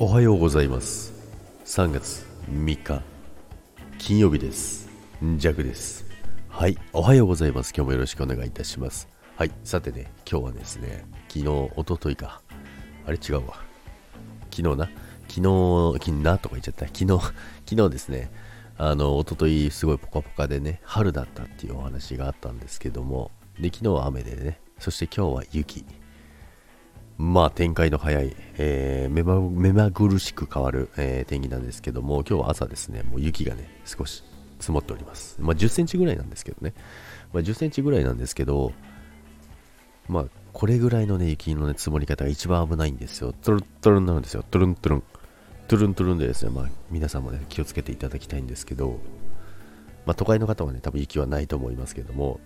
おはようございます。3月3日金曜日です。ジャクです。はいおはようございます。今日もよろしくお願いいたします。はいさてね今日はですね昨日おとといか。あれ違うわ。昨日な？昨日昨日な？とか言っちゃった。昨日 昨日ですねあのおとといすごいポカポカでね春だったっていうお話があったんですけども。で昨日は雨でね。そして今日は雪。まあ展開の早い、えー、目ま目まぐるしく変わる、えー、天気なんですけども、今日は朝ですね、もう雪がね、少し積もっております。まあ10センチぐらいなんですけどね、まあ、10センチぐらいなんですけど、まあこれぐらいのね、雪のね、積もり方が一番危ないんですよ。トゥルントゥルンなんですよ。トゥルントゥルン。トゥルントゥルンでですね、まあ皆さんもね、気をつけていただきたいんですけど、まあ都会の方はね、多分雪はないと思いますけども、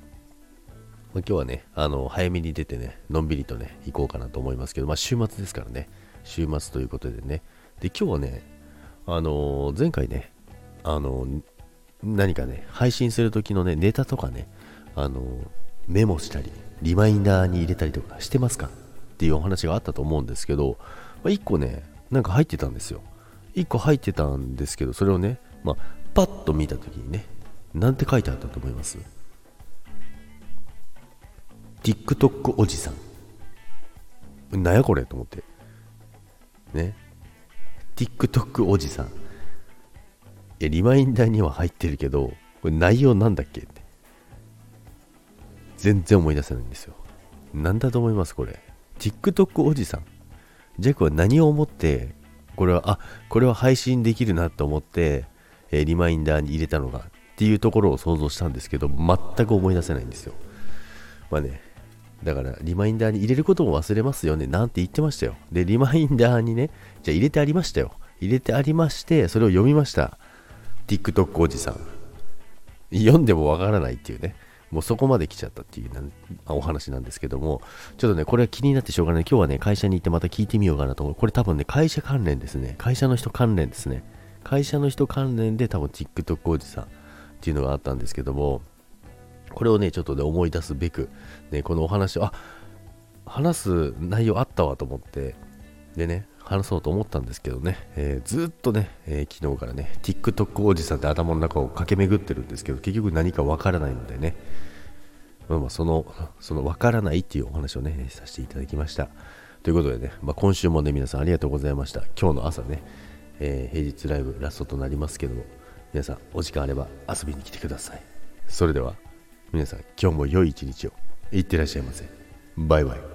まあ、今日はね、あの、早めに出てね、のんびりとね、行こうかなと思いますけど、まあ、週末ですからね、週末ということでね、で、今日はね、あのー、前回ね、あのー、何かね、配信するときのね、ネタとかね、あのー、メモしたり、リマインダーに入れたりとかしてますかっていうお話があったと思うんですけど、まあ、1個ね、なんか入ってたんですよ。1個入ってたんですけど、それをね、まあ、パッと見たときにね、なんて書いてあったと思います？TikTok おじさん。なんやこれと思って。ね。TikTok おじさん。いや、リマインダーには入ってるけど、これ内容なんだっけって。全然思い出せないんですよ。なんだと思いますこれ。TikTok おじさん。ジャックは何を思って、これは、あ、これは配信できるなと思って、えー、リマインダーに入れたのがっていうところを想像したんですけど、全く思い出せないんですよ。まあね、だから、リマインダーに入れることも忘れますよね、なんて言ってましたよ。で、リマインダーにね、じゃあ入れてありましたよ。入れてありまして、それを読みました。TikTok おじさん。読んでもわからないっていうね。もうそこまで来ちゃったっていうお話なんですけども、ちょっとね、これは気になってしょうがない。今日はね、会社に行ってまた聞いてみようかなと思う。これ多分ね、会社関連ですね。会社の人関連ですね。会社の人関連で多分 TikTok おじさんっていうのがあったんですけども、これをね、ちょっとね、思い出すべく、ね、このお話を、あ話す内容あったわと思って、でね、話そうと思ったんですけどね、えー、ずっとね、えー、昨日からね、TikTok おじさんって頭の中を駆け巡ってるんですけど、結局何かわからないのでね、まあ、まあその、そのわからないっていうお話をね、させていただきました。ということでね、まあ、今週もね、皆さんありがとうございました。今日の朝ね、えー、平日ライブラストとなりますけども、皆さんお時間あれば遊びに来てください。それでは、皆さん今日も良い一日を。いってらっしゃいませ。バイバイ。